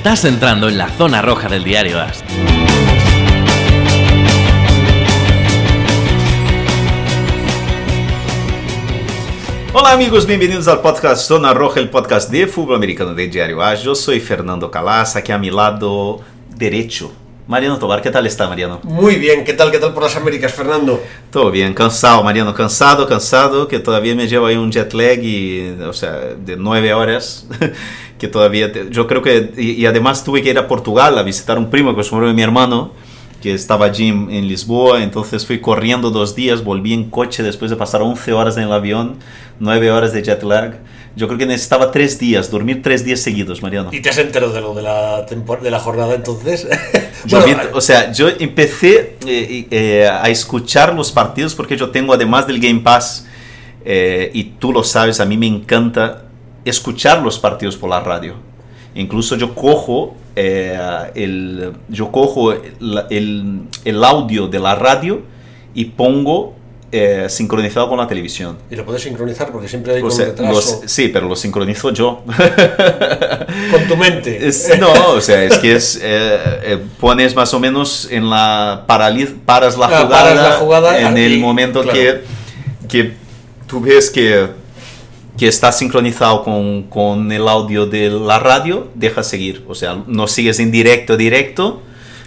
Estás entrando en la zona roja del diario AS. Olá, amigos, bem-vindos ao podcast Zona Roja, o podcast de futebol americano de Diário AS. Eu sou Fernando Calas, aqui a mi lado derecho. Mariano Tobar, ¿qué tal está, Mariano? Muy bien, ¿qué tal, qué tal por las Américas, Fernando? Todo bien, cansado, Mariano, cansado, cansado, que todavía me llevo ahí un jet lag y, o sea, de nueve horas, que todavía, te- yo creo que, y, y además tuve que ir a Portugal a visitar un primo que es de mi hermano, que estaba allí en, en Lisboa, entonces fui corriendo dos días, volví en coche después de pasar 11 horas en el avión, nueve horas de jet lag. Yo creo que necesitaba tres días, dormir tres días seguidos, Mariano. ¿Y te has enterado de lo de la, de la jornada entonces? Yo Bueno, vi- o sea, yo empecé eh, eh, a escuchar los partidos porque yo tengo, además del Game Pass, eh, y tú lo sabes, a mí me encanta escuchar los partidos por la radio. Incluso yo cojo, eh, el, yo cojo el, el- el audio de la radio y pongo eh, sincronizado con la televisión. y lo puedes sincronizar porque siempre hay O sea, retraso. los- sí, pero lo sincronizo yo. Con tu mente. Es- no, o sea, es que es, eh, eh, pones más o menos en la paraliz, paras la Ah, jugada, paras la jugada en el momento claro. que, que tú ves que, que está sincronizado con, con el audio de la radio, deja seguir, o sea, no sigues en directo, directo,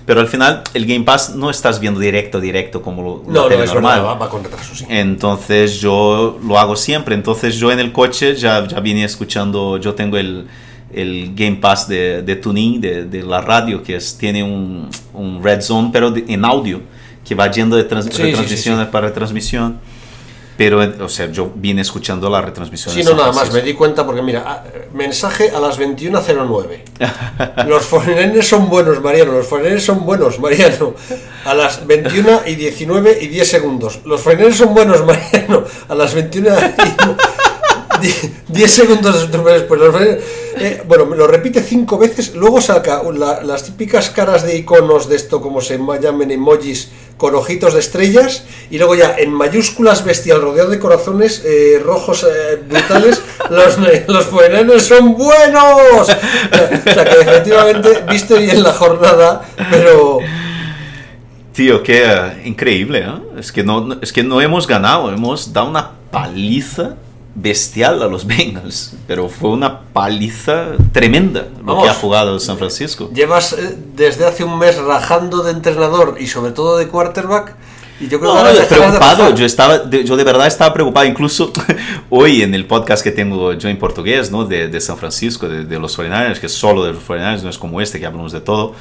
pero al final el Game Pass no estás viendo directo, directo como lo, No, no, tele es normal. verdad, va, con retraso, sí. Entonces yo lo hago siempre. Entonces yo en el coche ya, ya vine escuchando, yo tengo el, el Game Pass de, de tuning de, de la radio, que es, tiene un, un Red Zone, pero de- en audio, que va yendo de trans- Sí, sí, para retransmisión. Pero, o sea, yo vine escuchando la retransmisión. Sí, de no, nada más, me di cuenta porque mira, ah, mensaje a las 21.09. Los foreigners son buenos, Mariano, los foreigners son buenos, Mariano. A las 21 y 19 y 10 segundos. Los foreigners son buenos, Mariano. A las 21 y 10 segundos después. Los eh, bueno, lo repite cinco veces, luego saca la- las típicas caras de iconos de esto, como se ma- llamen emojis, con ojitos de estrellas, y luego ya en mayúsculas bestial, rodeado de corazones eh, rojos eh, brutales, los, los foreigners son buenos. O sea, que efectivamente viste bien la jornada, pero... Tío, qué eh, increíble, ¿eh? Es que no- es que no hemos ganado, hemos dado una paliza bestial a los Bengals, pero fue una paliza tremenda lo Vamos. que ha jugado San Francisco. Llevas eh, desde hace un mes rajando de entrenador y sobre todo de quarterback, y yo creo No, que de preocupado, yo estaba, de- yo de verdad estaba preocupado, incluso hoy en el podcast que tengo yo en portugués, ¿no? De, de San Francisco, de, de los 49ers, que solo de los 49ers, no es como este que hablamos de todo.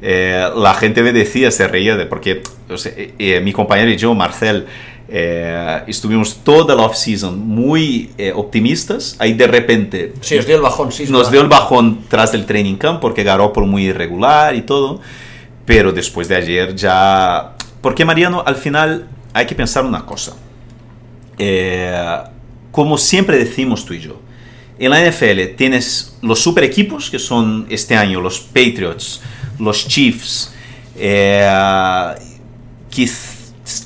eh, la gente me decía, se reía de, porque o sea, eh, eh, mi compañero y yo, Marcel, eh, estuvimos toda la off-season muy eh, optimistas, ahí de repente Sí, os dio el bajón, sí. nos dio el bajón tras del training camp porque Garoppolo muy irregular y todo. Pero después de ayer ya... Porque Mariano, al final hay que pensar una cosa. Eh, como siempre decimos tú y yo, en la NFL tienes los super equipos que son este año los Patriots, los Chiefs, eh, quiz-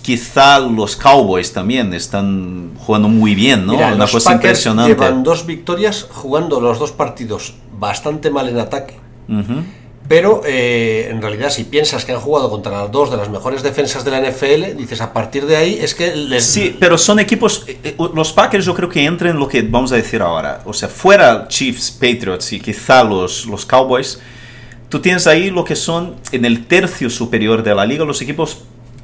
quizá los Cowboys también están jugando muy bien, ¿no? Mira, Una los cosa Packers impresionante. Llevan dos victorias jugando los dos partidos bastante mal en ataque. Ujú. Pero eh, en realidad, si piensas que han jugado contra las dos de las mejores defensas de la NFL, dices a partir de ahí es que les. Sí, pero son equipos. eh, eh, Los Packers yo creo que entran en lo que vamos a decir ahora. O sea, fuera Chiefs, Patriots y quizá los, los Cowboys, tú tienes ahí lo que son en el tercio superior de la liga los equipos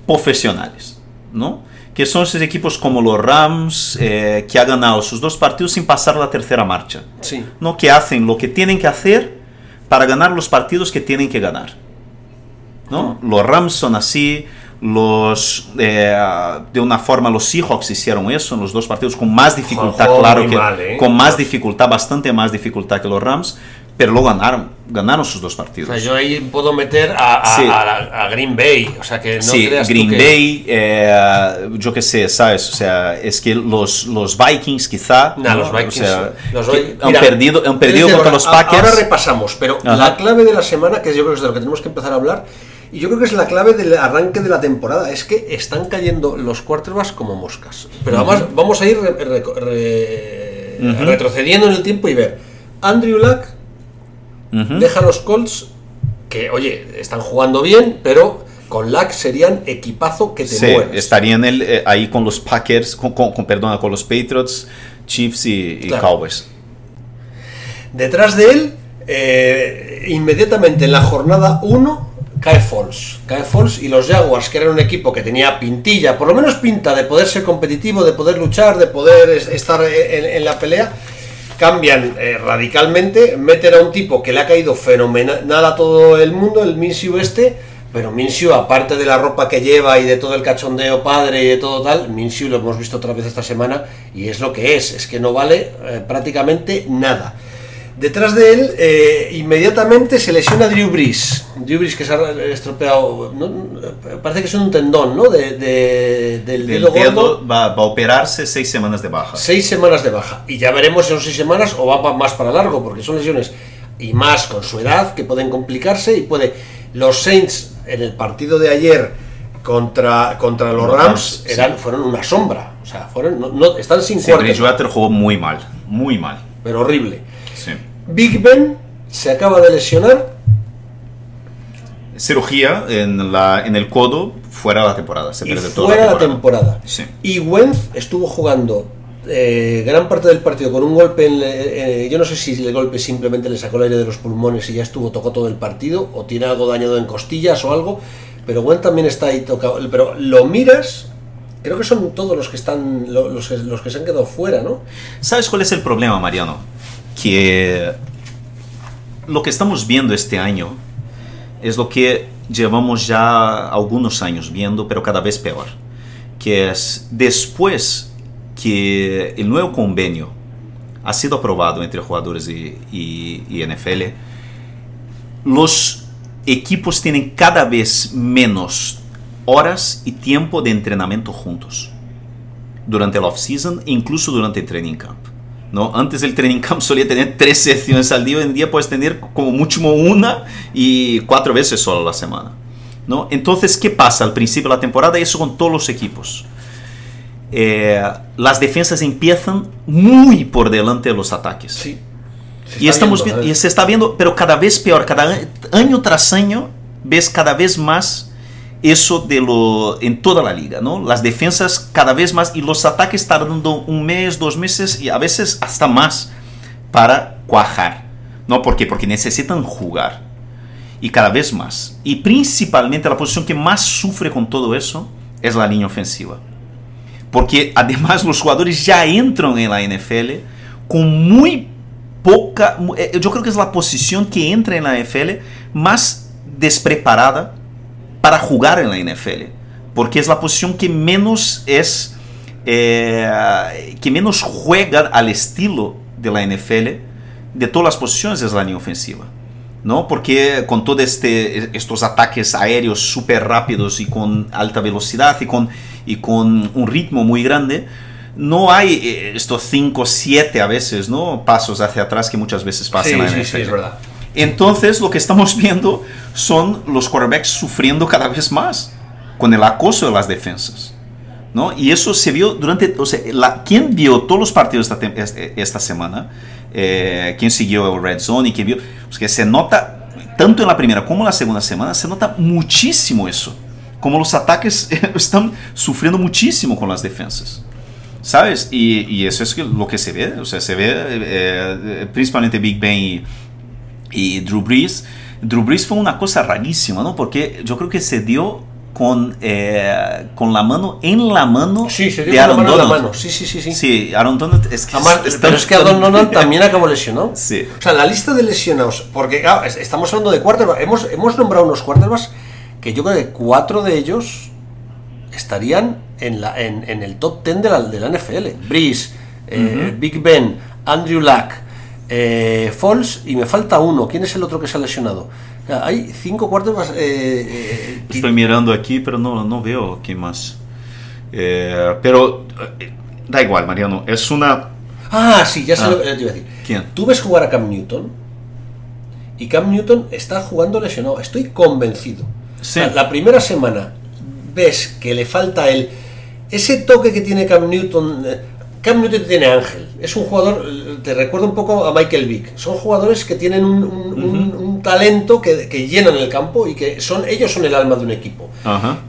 profesionales, ¿no? Que son esos equipos como los Rams, eh, que han ganado sus dos partidos sin pasar la tercera marcha, Sí. ¿no? Que hacen lo que tienen que hacer para ganar los partidos que tienen que ganar. ¿no? Los Rams son así, los eh, de una forma los Seahawks hicieron eso en los dos partidos con más dificultad, claro que mal, ¿eh? con más dificultad, bastante más dificultad que los Rams, pero lo ganaron, ganaron sus dos O partidos. sea, yo ahí puedo meter a, a- Sí. a- a Green Bay. O sea, que no sí, creas tú Green que- Bay, eh, yo qué sé, ¿sabes? O sea, es que los, los Vikings quizá... Nah, los Vikings. O sea, los han Mira, perdido, han perdido contra ahora- los Packers. Ahora repasamos, pero Ajá. la clave de la semana, que yo creo que es de lo que tenemos que empezar a hablar, y yo creo que es la clave del arranque de la temporada, es que están cayendo los quarterbacks como moscas. Pero además vamos a ir re- re- re- Ujú. retrocediendo en el tiempo y ver. Andrew Luck Deja a los Colts, que oye, están jugando bien, pero con lag serían equipazo que te Sí, mueres. estarían el, eh, ahí con los Packers, con, con- con- perdona, con los Patriots, Chiefs y, y Claro. Cowboys. Detrás de él, eh, inmediatamente en la jornada 1, cae Foles. Cae Foles y los Jaguars, que eran un equipo que tenía pintilla, por lo menos pinta de poder ser competitivo, de poder luchar, de poder es- estar en, en la pelea, cambian eh, radicalmente, meten a un tipo que le ha caído fenomenal a todo el mundo, el Minshew este, pero Minshew, aparte de la ropa que lleva y de todo el cachondeo padre y de todo tal, Minshew lo hemos visto otra vez esta semana y es lo que es, es que no vale eh, prácticamente nada. Detrás de él, eh, inmediatamente se lesiona Drew Brees. Drew Brees que se ha estropeado, no, parece que es un tendón, ¿no? De, de- del El dedo gordo. va, va a operarse seis semanas de baja. Seis semanas de baja. Y ya veremos si son seis semanas o va más para largo, porque son lesiones y más con su edad que pueden complicarse y puede. Los Saints en el partido de ayer contra, contra los Los Rams Rams, eran, sí. fueron una sombra. O sea, fueron, no, no- están sin Sí, Bridgewater jugó muy mal, muy mal. pero horrible. Big Ben se acaba de lesionar. Cirugía en, la, en el codo, fuera de la temporada. Se y pierde toda fuera la la temporada. Sí. Y Wentz estuvo jugando eh, gran parte del partido con un golpe en, eh, yo no sé si el golpe simplemente le sacó el aire de los pulmones y ya estuvo tocó todo el partido o tiene algo dañado en costillas o algo, pero Wentz también está ahí tocado, pero lo miras, creo que son todos los que están lo- los, los que se han quedado fuera, ¿no? ¿Sabes cuál es el problema, Mariano? Que lo que estamos viendo este año es lo que llevamos ya algunos años viendo, pero cada vez peor. Que es después que el nuevo convenio ha sido aprobado entre jugadores y, y- y NFL, los equipos tienen cada vez menos horas y tiempo de entrenamiento juntos durante el off-season e incluso durante el training camp. ¿No? Antes el training camp solía tener tres sesiones al día, hoy en día puedes tener como mucho una y cuatro veces solo a la semana. ¿no? Entonces, ¿qué pasa al principio de la temporada? Eso con todos los equipos. Eh, las defensas empiezan muy por delante de los ataques. Sí. Se Y, estamos y se está viendo, pero cada vez peor, cada año tras año ves cada vez más eso de lo en toda la liga, ¿no? Las defensas cada vez más y los ataques tardando un mes, dos meses y a veces hasta más para cuajar, ¿no? ¿Por qué? Porque necesitan jugar y cada vez más. Y principalmente la posición que más sufre con todo eso es la línea ofensiva. Porque además los jugadores ya entran en la NFL con muy poca... eh, Yo creo que es la posición que entra en la NFL más despreparada para jugar en la NFL. Porque es la posición que menos es... eh, que menos juega al estilo de la NFL. De todas las posiciones es la línea ofensiva. ¿no? Porque con todos este, estos ataques aéreos súper rápidos y con alta velocidad y con, y con un ritmo muy grande, no hay eh, estos 5, 7 a veces, ¿no? Pasos hacia atrás que muchas veces pasan Sí, en la sí, NFL. sí, es verdad. Entonces lo que estamos viendo son los quarterbacks sufriendo cada vez más con el acoso de las defensas. ¿no? Y eso se vio durante... O sea, la, ¿Quién vio todos los partidos esta, este- esta semana? Eh, ¿Quién siguió el Red Zone y quién vio? Es que se nota, tanto en la primera como en la segunda semana, se nota muchísimo eso. Como los ataques están sufriendo muchísimo con las defensas. ¿Sabes? Y, y eso es lo que se ve. O sea, se ve eh, principalmente Big Ben y, y Drew Brees. Drew Brees fue una cosa rarísima, ¿no? Porque yo creo que se dio con, eh, con la mano en la mano Sí, se dio de con la Aaron mano en la Donald. mano. Sí, sí, sí, sí. Sí, Aaron Donald es que Además, es- pero es que Adon Donald también acabó lesionado. Sí. O sea, la lista de lesionados, porque claro, estamos hablando de quarterbacks, hemos, hemos nombrado unos quarterbacks que yo creo que cuatro de ellos estarían en, la, en, en el top 10 de la, de la NFL. Breeze, eh, Big Ben, Andrew Luck, eh, Foles y me falta uno. ¿Quién es el otro que se ha lesionado? Sea, hay cinco quarterbacks. eh, eh, ti- Estoy mirando aquí, pero no, no veo quién más. Eh, pero eh, da igual, Mariano. Es una. Ah, sí, ya sé Ah. lo que te iba a decir. ¿Quién? Tú ves jugar a Cam Newton y Cam Newton está jugando lesionado. Estoy convencido. Sí. La, la primera semana ves que le falta el ese toque que tiene Cam Newton. Cam Newton tiene ángel. Es un jugador, te recuerda un poco a Michael Vick. Son jugadores que tienen un, un- un- un talento que, que llenan el campo y que son ellos son el alma de un equipo.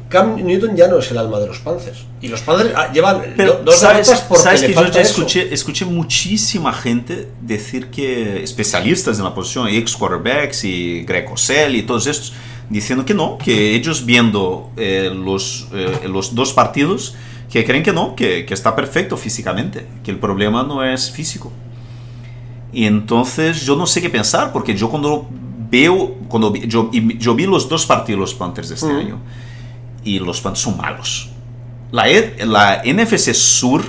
Cam Newton ya no es el alma de los Panthers. Y los Panthers ah, llevan Pero do- dos sabes, porque sabes que yo ya escuché, escuché muchísima gente decir que especialistas en la posición, ex quarterbacks y Greg Cosell y todos estos, diciendo que no, que ellos viendo eh, los, eh, los dos partidos, que creen que no, que, que está perfecto físicamente, que el problema no es físico. Y entonces yo no sé qué pensar, porque yo cuando veo, cuando vi- yo, yo vi los dos partidos de los Panthers de este Mm. año, y los Panthers son malos. La, E- la NFC Sur,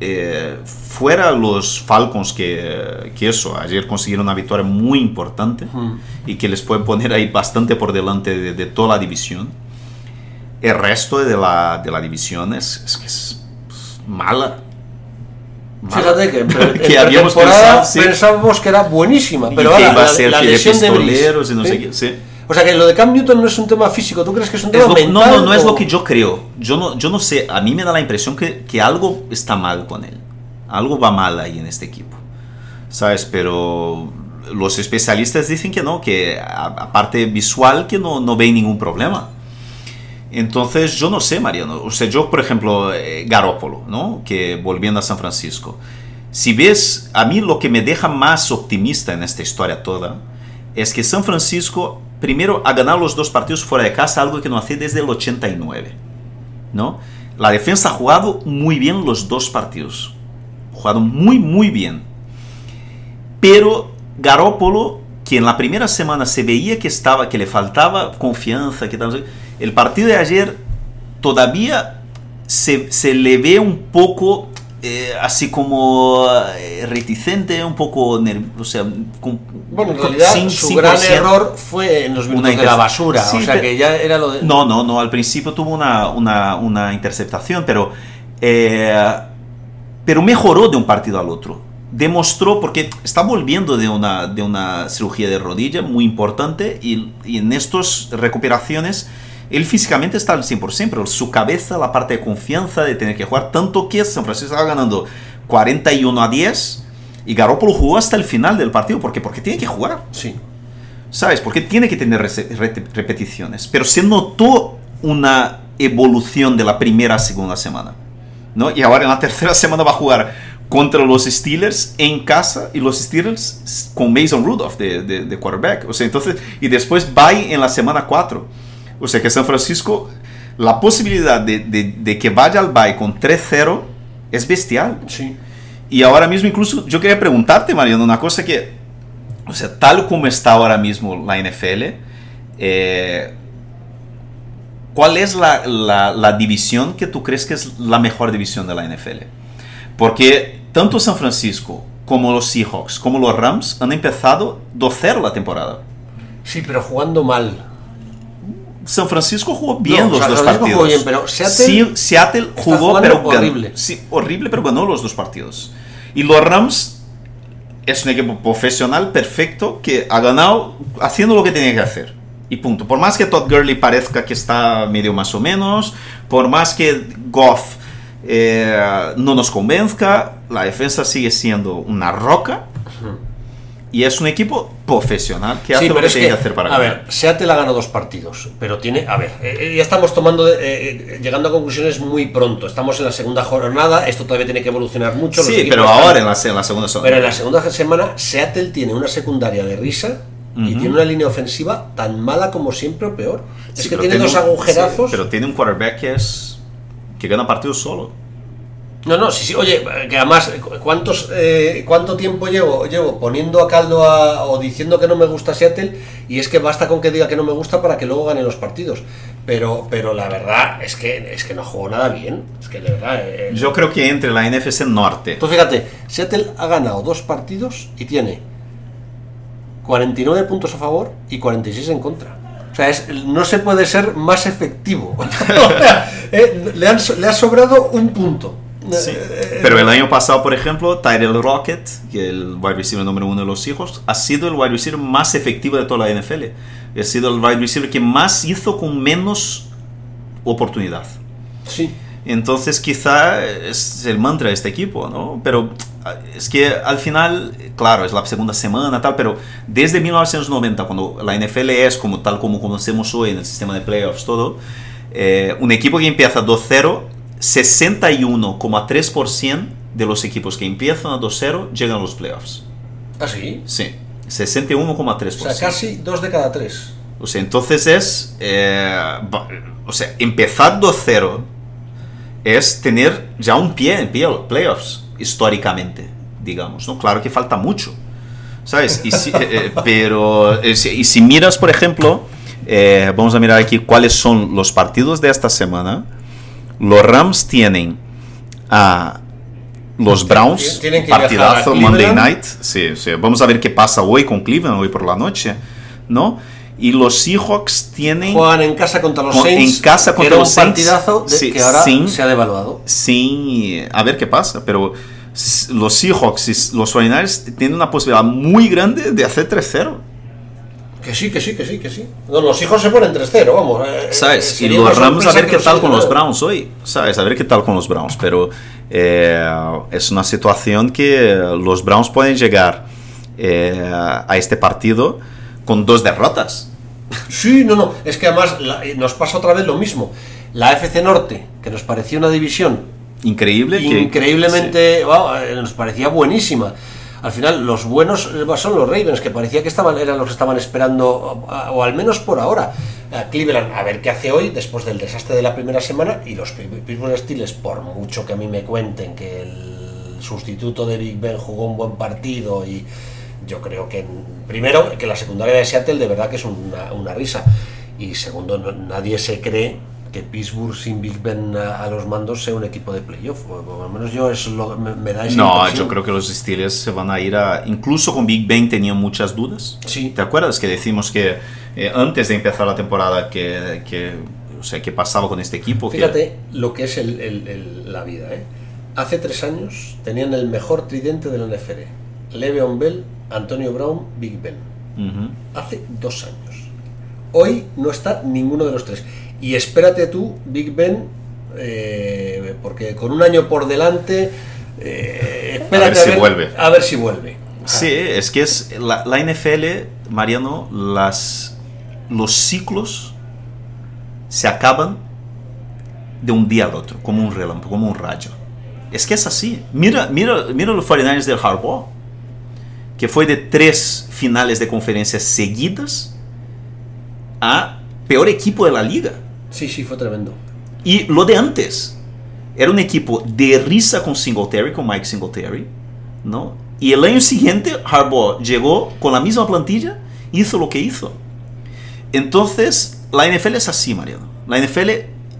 eh, fuera los Falcons que, que eso, ayer consiguieron una victoria muy importante Mm. y que les puede poner ahí bastante por delante de, de toda la división. El resto de la, de la división es, es que es mala. Mala. Fíjate que en, Que habíamos pensado, sí. pensábamos que era buenísima, Y pero que ahora iba a la, ser la que de lesión de pistoleros y no ¿sí? sé qué. Sí. O sea que lo de Cam Newton no es un tema físico, ¿tú crees que es un Es tema lo- mental? no, no, no es lo que yo creo. Yo no, yo no sé, a mí me da la impresión que, que algo está mal con él. Algo va mal ahí en este equipo. ¿Sabes? Pero los especialistas dicen que no, que aparte visual que no, no ven ningún problema. Entonces yo no sé, Mariano. O sea, yo, por ejemplo, eh, Garópolo, ¿no? Que volviendo a San Francisco. Si ves, a mí lo que me deja más optimista en esta historia toda es que San Francisco, primero, ha ganado los dos partidos fuera de casa, algo que no hacía desde el 89, ¿no? La defensa ha jugado muy bien los dos partidos. Ha jugado muy, muy bien. Pero Garópolo, que en la primera semana se veía que estaba, que le faltaba confianza, que tal, el partido de ayer todavía se, se le ve un poco eh, así como eh, reticente, un poco nervioso, o sea, Bueno, en realidad sin- su sin gran error fue en los Una minutos de la basura. Sí, o sea que ya era lo de. No, no, no, al principio tuvo una, una, una interceptación, pero, eh, pero mejoró de un partido al otro. Demostró, porque está volviendo de una, de una cirugía de rodilla muy importante y, y en estas recuperaciones él físicamente está al 100%, pero su cabeza, la parte de confianza de tener que jugar, tanto que San Francisco estaba ganando 41 a 10 y Garoppolo jugó hasta el final del partido, porque Porque tiene que jugar. Sí. ¿Sabes? Porque tiene que tener repeticiones. Pero se notó una evolución de la primera a segunda semana. ¿no? Y ahora en la tercera semana va a jugar contra los Steelers en casa y los Steelers con Mason Rudolph de, de- de quarterback. O sea, entonces, y después bye en la semana 4. O sea que San Francisco, la posibilidad de, de- de que vaya al bye con 3-0 es bestial. Sí. Y ahora mismo incluso yo quería preguntarte, Mariano, una cosa que, o sea, tal como está ahora mismo la NFL, eh, ¿cuál es la, la- la división que tú crees que es la mejor división de la NFL? Porque tanto San Francisco como los Seahawks, como los Rams han empezado 2-0 la temporada. Sí, pero jugando mal. San Francisco jugó bien No, los San dos Francisco partidos. jugó bien, pero Seattle Sí, Seattle está jugó, pero ganó- horrible. sí, horrible, pero ganó los dos partidos. Y los Rams es un equipo profesional perfecto que ha ganado haciendo lo que tenía que hacer. Y punto. Por más que Todd Gurley parezca que está medio más o menos, por más que Goff eh, no nos convenzca, la defensa sigue siendo una roca. Y es un equipo profesional que hace Sí, lo que tiene que, que hacer para a ganar. ver, Seattle ha ganado dos partidos, pero tiene, a ver, eh, eh, ya estamos tomando, eh, llegando a conclusiones muy pronto. Estamos en la segunda jornada, esto todavía tiene que evolucionar mucho. Sí, pero ahora en la, en la segunda zona. Pero en la segunda semana, Seattle tiene una secundaria de risa y tiene una línea ofensiva tan mala como siempre o peor. Es que pero tiene dos agujerazos. sí, pero tiene un quarterback que es. que gana partidos solo. No, no, sí, sí. Oye, que además, ¿cuántos, eh, ¿cuánto tiempo llevo, llevo poniendo a caldo a- o diciendo que no me gusta Seattle? Y es que basta con que diga que no me gusta para que luego gane los partidos. Pero, pero la verdad es que, es que no juego nada bien. Es que de verdad. eh, Yo creo que entre la NFC Norte. Tú fíjate, Seattle ha ganado dos partidos y tiene 49 puntos a favor y 46 en contra. O sea, es- no se puede ser más efectivo. Eh, le, han le ha sobrado un punto. Sí. Eh, Pero el año pasado, por ejemplo, Tyrell Rocket, que el wide receiver número uno de los hijos, ha sido el wide receiver más efectivo de toda la NFL. Ha sido el wide receiver que más hizo con menos oportunidad. Sí. Entonces quizá es el mantra de este equipo, ¿no? Pero es que al final, claro, es la segunda semana, tal, pero desde 1990, cuando la NFL es como tal como conocemos hoy en el sistema de playoffs, todo, eh, un equipo que empieza 2-0, 61,3% de los equipos que empiezan a 2-0 llegan a los playoffs. ¿Ah, sí? Sí, 61,3%. O sea, casi dos de cada tres. O sea, entonces es, eh, o sea, empezar 2-0 es tener ya un pie en pie playoffs, históricamente, digamos, ¿no? Claro que falta mucho, ¿sabes? Y si- eh, eh, pero, eh, si- y si miras, por ejemplo, eh, vamos a mirar aquí cuáles son los partidos de esta semana, los Rams tienen a los Browns, Tienen a partidazo Monday. Night, sí, sí, vamos a ver qué pasa hoy con Cleveland, hoy por la noche, ¿no? Y los Seahawks tienen Juegan en casa contra los Con- Saints. en casa contra los un Saints, partidazo de- sí, que ahora sin- se ha devaluado. sin a ver qué pasa, pero los Seahawks y los 49ers tienen una posibilidad muy grande de hacer 3-0. Que sí, que sí, que sí, que sí. No, los hijos se ponen 3-0, vamos. eh, eh, ¿Sabes? Y una Rams a ver qué tal con los. Browns hoy, ¿sabes? A ver qué tal con los Browns, pero eh, es una situación que los Browns pueden llegar eh, a este partido con dos derrotas. Sí, no, no. Es que además la- eh, nos pasa otra vez lo mismo. La FC Norte, que nos parecía una división Increíble. que- increíblemente, wow, eh, nos parecía buenísima. Al final, los buenos eh, son los Ravens, que parecía que estaban, eran los que estaban esperando, o, o al menos por ahora, a Cleveland, a ver qué hace hoy, después del desastre de la primera semana, y los Pi- Pittsburgh Steelers, por mucho que a mí me cuenten que el sustituto de Big Ben jugó un buen partido y yo creo que, primero, que la secundaria de Seattle de verdad que es una, risa, y segundo, nadie se cree que Pittsburgh sin Big Ben a, a los mandos sea un equipo de playoff, o lo menos yo es lo, me, me da esa No, impresión. yo creo que los Steelers se van a ir a... Incluso con Big Ben tenían muchas dudas. Sí. ¿Te acuerdas que decimos que eh, antes de empezar la temporada que, que, o sea, qué pasaba con este equipo? que- Fíjate lo que es el- el- el- la vida. ¿eh? Hace tres años tenían el mejor tridente de la NFL. Le'Veon Bell, Antonio Brown, Big Ben. Hace dos años. Hoy no está ninguno de los tres. Y espérate tú, Big Ben, eh, porque con un año por delante, eh, espérate ver si vuelve. A ver si vuelve. Sí, es que es la, la NFL, Mariano, las, los ciclos se acaban de un día al otro, como un relámpago, como un rayo. Es que es así. Mira, mira, mira los 49ers del Harbaugh, que fue de tres finales de conferencias seguidas a peor equipo de la liga. Sí, sí, fue tremendo. Y lo de antes, era un equipo de risa con Singletary, con Mike Singletary, ¿no? Y el año siguiente, Harbaugh llegó con la misma plantilla, hizo lo que hizo. Entonces, la NFL es así, Mariano. La NFL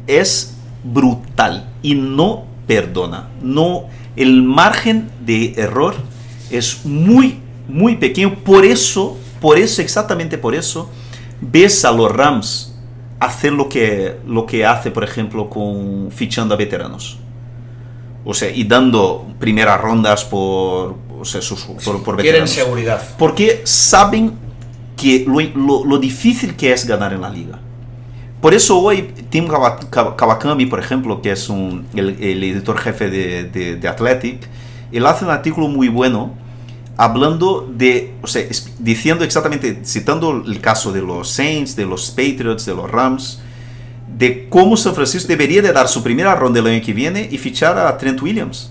es brutal y no perdona. No, el margen de error es muy, muy pequeño. Por eso, por eso, exactamente por eso, ves a los Rams hacer lo que, lo que hace, por ejemplo, con fichando a veteranos. O sea, y dando primeras rondas por, o sea, sus- por, por Quieren veteranos. seguridad. Porque saben que lo, lo- lo difícil que es ganar en la liga. Por eso hoy Tim Kawa- Kawa- Kawakami, por ejemplo, que es un- el, el editor jefe de, de- de Athletic, él hace un artículo muy bueno hablando de, o sea, diciendo exactamente, citando el caso de los Saints, de los Patriots, de los Rams, de cómo San Francisco debería de dar su primera ronda el año que viene y fichar a Trent Williams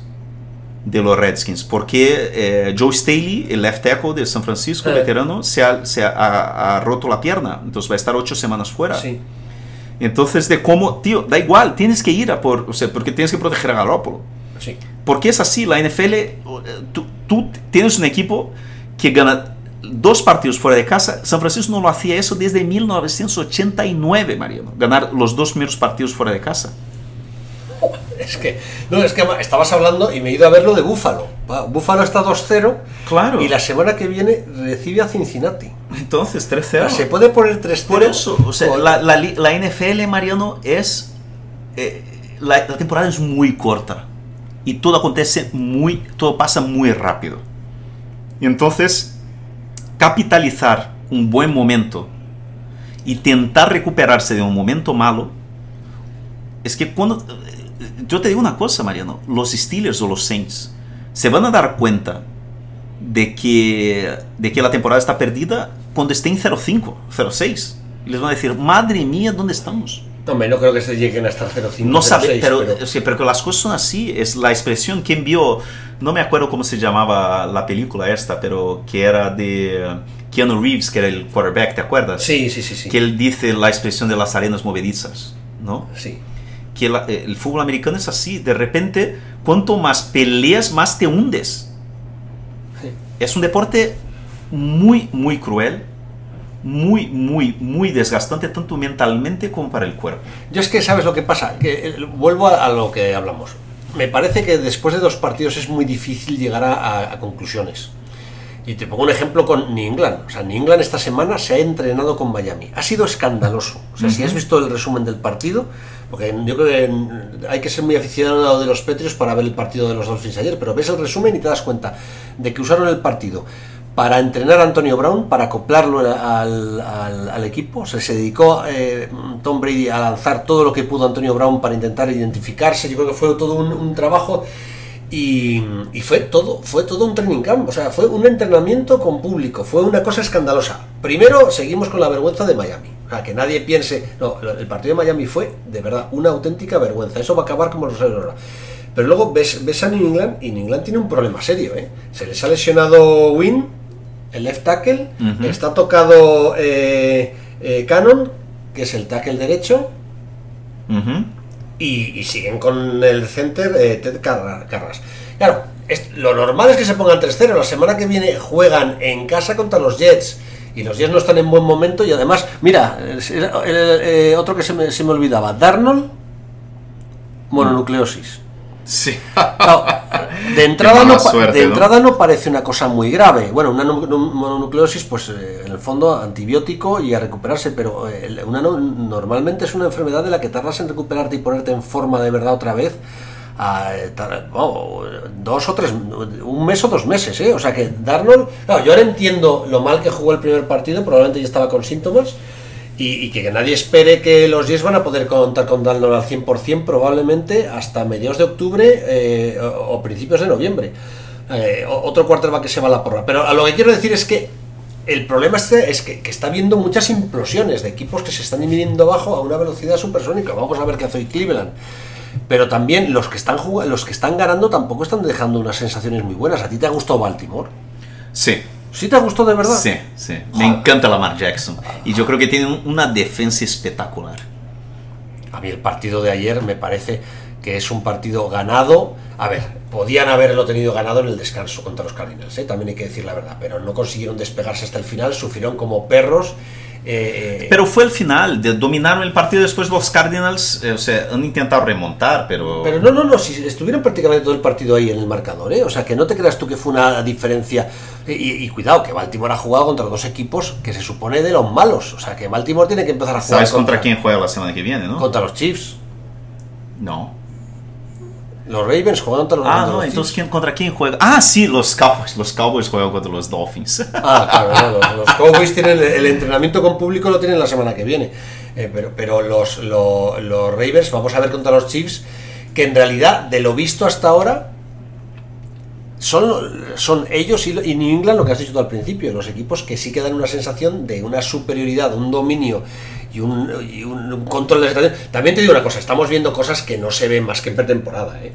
de los Redskins, porque eh, Joe Staley, el left tackle de San Francisco, Eh. veterano, se, ha, se ha- ha- ha roto la pierna, entonces va a estar ocho semanas fuera. Sí. Entonces, de cómo, tío, da igual, tienes que ir a por, o sea, porque tienes que proteger a Garoppolo. Sí. Porque es así, la NFL, eh, tú, tú tienes un equipo que gana dos partidos fuera de casa. San Francisco no lo hacía eso desde 1989, Mariano. Ganar los dos primeros partidos fuera de casa. Es que, no, es que estabas hablando y me he ido a ver lo de Búfalo. Búfalo está 2-0 Claro. y la semana que viene recibe a Cincinnati. Entonces, O 3-0. sea, Se puede poner 3-0. Por eso, o sea, la NFL, Mariano, es. eh, la, la temporada es muy corta. Y todo acontece muy. Todo pasa muy rápido. Y entonces, capitalizar un buen momento y tentar recuperarse de un momento malo. Es que cuando. yo te digo una cosa, Mariano, los Steelers o los Saints se van a dar cuenta de que, de que la temporada está perdida cuando estén 0-5, 0-6. Y les van a decir, madre mía, ¿dónde estamos? Hombre, no creo que se lleguen a estar 0-5. No sabe, 0-6, pero, pero- sea, pero las cosas son así. Es la expresión que envió, no me acuerdo cómo se llamaba la película esta, pero que era de Keanu Reeves, que era el quarterback, ¿te acuerdas? Sí, sí, sí, sí. Que él dice la expresión de las arenas movedizas, ¿no? Sí. que la- eh, el fútbol americano es así. De repente, cuanto más peleas, más te hundes. Sí. Es un deporte muy, muy cruel, muy, muy, muy desgastante, tanto mentalmente como para el cuerpo. Yo es que, ¿sabes lo que pasa? Que eh, vuelvo a, a lo que hablamos. Me parece que después de dos partidos es muy difícil llegar a, a- a conclusiones. Y te pongo un ejemplo con New England. O sea, New England esta semana se ha entrenado con Miami. Ha sido escandaloso. O sea, si has visto el resumen del partido, porque yo creo que mm, hay que ser muy aficionado de los Petrios para ver el partido de los Dolphins ayer, pero ves el resumen y te das cuenta de que usaron el partido para entrenar a Antonio Brown, para acoplarlo al, equipo. Se dedicó eh, Tom Brady a lanzar todo lo que pudo Antonio Brown para intentar identificarse. Yo creo que fue todo un, trabajo y, fue todo fue todo un training camp. O sea, fue un entrenamiento con público. Fue una cosa escandalosa. Primero, seguimos con la vergüenza de Miami. O sea, que nadie piense. No, el partido de Miami fue, de verdad, una auténtica vergüenza. Eso va a acabar como los ahora. Pero luego ves, ves a New England y New England tiene un problema serio. ¿eh? Se les ha lesionado Win, el left tackle. Ujú. Está tocado eh, eh, Cannon, que es el tackle derecho. Y, y siguen con el center eh, Ted Carra- Carras. Claro, es- lo normal es que se pongan 3-0. La semana que viene juegan en casa contra los Jets. Y los Jets no están en buen momento. Y además, mira, el- el- el- eh, otro que se me, se me olvidaba: Darnold, mononucleosis. Sí. Claro, de entrada, no, suerte, de entrada no parece una cosa muy grave. Bueno, una nu- nu- mononucleosis, pues eh, en el fondo antibiótico y a recuperarse, pero eh, una no- normalmente es una enfermedad de la que tardas en recuperarte y ponerte en forma de verdad otra vez. a, eh, oh, dos o tres, un mes o dos meses, ¿eh? O sea que Darnold, claro, yo ahora entiendo lo mal que jugó el primer partido, probablemente ya estaba con síntomas, y, que nadie espere que los Jets van a poder contar con Darnold al 100% probablemente hasta mediados de octubre eh, o, principios de noviembre. Eh, otro quarterback que se va a la porra. Pero a lo que quiero decir es que el problema este es que, está habiendo muchas implosiones de equipos que se están viniendo abajo a una velocidad supersónica. Vamos a ver qué hace hoy Cleveland. Pero también los que están jugando, los que están ganando tampoco están dejando unas sensaciones muy buenas. ¿A ti te ha gustado Baltimore? Sí. ¿Sí te gustado de verdad? Sí, sí. Me encanta Lamar Jackson. Y yo creo que tiene un- una defensa espectacular. A mí el partido de ayer me parece que es un partido ganado. A ver, podían haberlo tenido ganado en el descanso contra los Cardinals, ¿eh? también hay que decir la verdad, pero no consiguieron despegarse hasta el final, sufrieron como perros. Eh, Pero fue el final, de- dominaron el partido después los Cardinals, eh, o sea, han intentado remontar, pero... Pero no, no, no, si estuvieron prácticamente todo el partido ahí en el marcador, ¿eh? O sea, que no te creas tú que fue una diferencia. Y, cuidado, que Baltimore ha jugado contra dos equipos que se supone de los malos. O sea, que Baltimore tiene que empezar a jugar ¿Sabes contra quién juega la semana que viene, no? Contra los Chiefs. No. Los Ravens juegan contra los, Ah, no, los entonces. ¿quién, ¿contra quién juega? Ah, sí, los Cowboys. Los Cowboys juegan contra los Dolphins. Ah, claro, no, los, los Cowboys tienen el, el entrenamiento con público lo tienen la semana que viene. Eh, pero pero los, lo- los Ravens, vamos a ver contra los Chiefs, que en realidad, de lo visto hasta ahora, son, son ellos y, y New England, lo que has dicho tú al principio, los equipos que sí que dan una sensación de una superioridad, un dominio y un, y un- un control de la situación. También te digo una cosa, estamos viendo cosas que no se ven más que en pretemporada. ¿eh?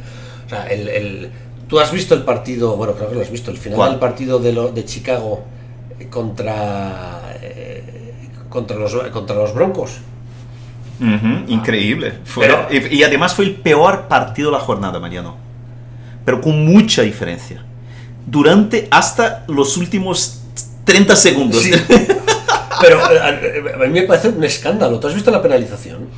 O sea, el, el- tú has visto el partido, bueno, creo que lo has visto, el final ¿Cuál? del partido de, lo- de Chicago eh, contra, eh, contra, los, contra los Broncos. Ujú, increíble. Fue- Pero- y, y además fue el peor partido de la jornada, Mariano. Pero con mucha diferencia. Durante hasta los últimos 30 segundos. Sí. Pero eh, a, a mí me parece un escándalo. ¿Tú has visto la penalización?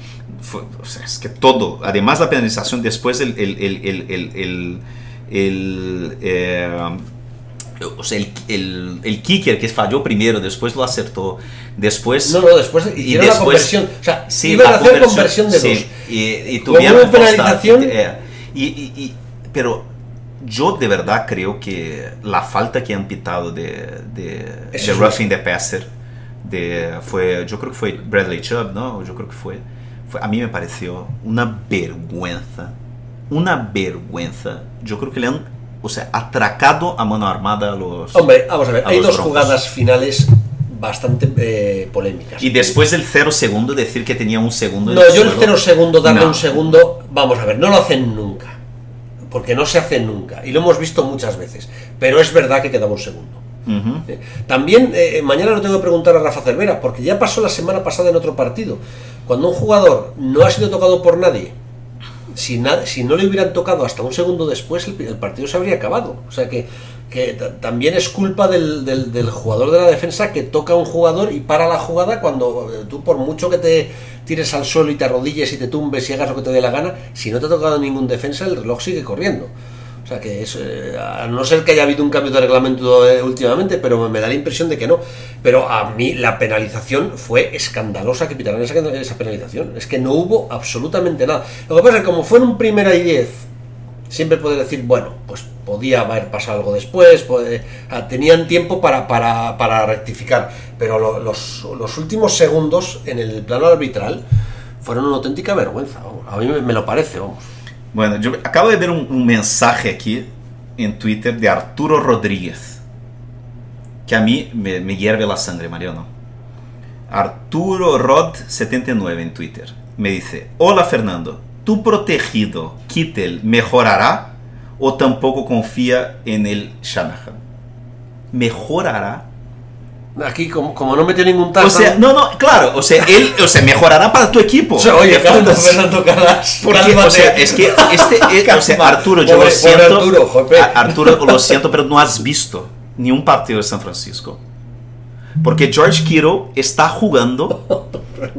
Fue- o sea, es que todo. Además la penalización después el... el, el, el, el, el- el, eh, o sea, el, el, el kicker que falló primero, después lo acertó, después... No, no, después hicieron la conversión. O sea, iban la a hacer conversión de sí, dos. Y, y tuvieron que penalización- eh, y, y- y- pero yo de verdad creo que la falta que han pitado de, de, de roughing the passer, de, fue, yo creo que fue Bradley Chubb, ¿no? Yo creo que fue, fue- A mí me pareció una vergüenza una vergüenza. Yo creo que le han, o sea, atracado a mano armada a los. Hombre, vamos a ver, a hay dos Broncos. jugadas finales bastante eh, polémicas. Y después del cero segundo decir que tenía un segundo. No, yo el suelo. cero segundo, darle No. un segundo, vamos a ver, no lo hacen nunca. Porque no se hace nunca. Y lo hemos visto muchas veces. Pero es verdad que quedaba un segundo. Eh, También eh, mañana lo tengo que preguntar a Rafa Cervera, porque ya pasó la semana pasada en otro partido. Cuando un jugador no ha sido tocado por nadie, si, si no le hubieran tocado hasta un segundo después, el, partido se habría acabado. O sea que, que ta- también es culpa del, del- del jugador de la defensa que toca a un jugador y para la jugada cuando eh, tú, por mucho que te tires al suelo y te arrodilles y te tumbes y hagas lo que te dé la gana, si no te ha tocado ningún defensa, el reloj sigue corriendo. O sea que es, eh, a no ser que haya habido un cambio de reglamento eh, últimamente, pero me, da la impresión de que no. Pero a mí la penalización fue escandalosa que pitaran esa, penalización. Es que no hubo absolutamente nada. Lo que pasa es que como fue en un primera y diez, siempre puedes decir, bueno, pues podía haber pasado algo después, puede- ah, tenían tiempo para, para, para rectificar. Pero lo- los, los últimos segundos en el plano arbitral fueron una auténtica vergüenza. A mí me lo parece, vamos. Bueno, yo acabo de ver un, mensaje aquí en Twitter de Arturo Rodríguez, que a mí me, me hierve la sangre, Mariano. Arturo Rod79 en Twitter me dice, hola Fernando, ¿tu protegido Kittel mejorará o tampoco confía en el Shanahan? ¿Mejorará? Aquí, como, como no metió ningún tackle... O sea, no, no, claro, o sea, él, o sea, mejorará para tu equipo. O sea, oye, fantasy. Fernando Calas. Porque, o sea, es que este, eh, o sea. Arturo, yo Pobre- lo siento. Arturo, Arturo, lo siento, pero no has visto ni un partido de San Francisco. Porque George Kittle está jugando.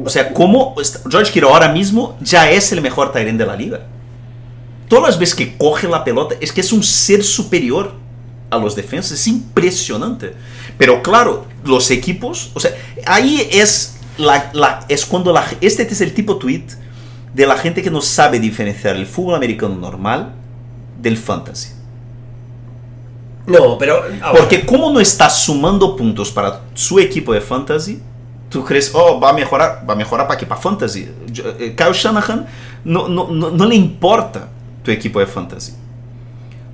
O sea, como George Kittle ahora mismo ya es el mejor end de la liga. Todas las veces que coge la pelota, es que es un ser superior a los defensas. Es impresionante. Pero claro, los equipos, o sea, ahí es, la, la- es cuando la, este es el tipo tweet de la gente que no sabe diferenciar el fútbol americano normal del fantasy. No, pero... ahora, Porque como no está sumando puntos para su equipo de fantasy, tú crees, oh, va a mejorar, va a mejorar para qué, para fantasy. Eh, Kyle Shanahan no, no, no, no le importa tu equipo de fantasy.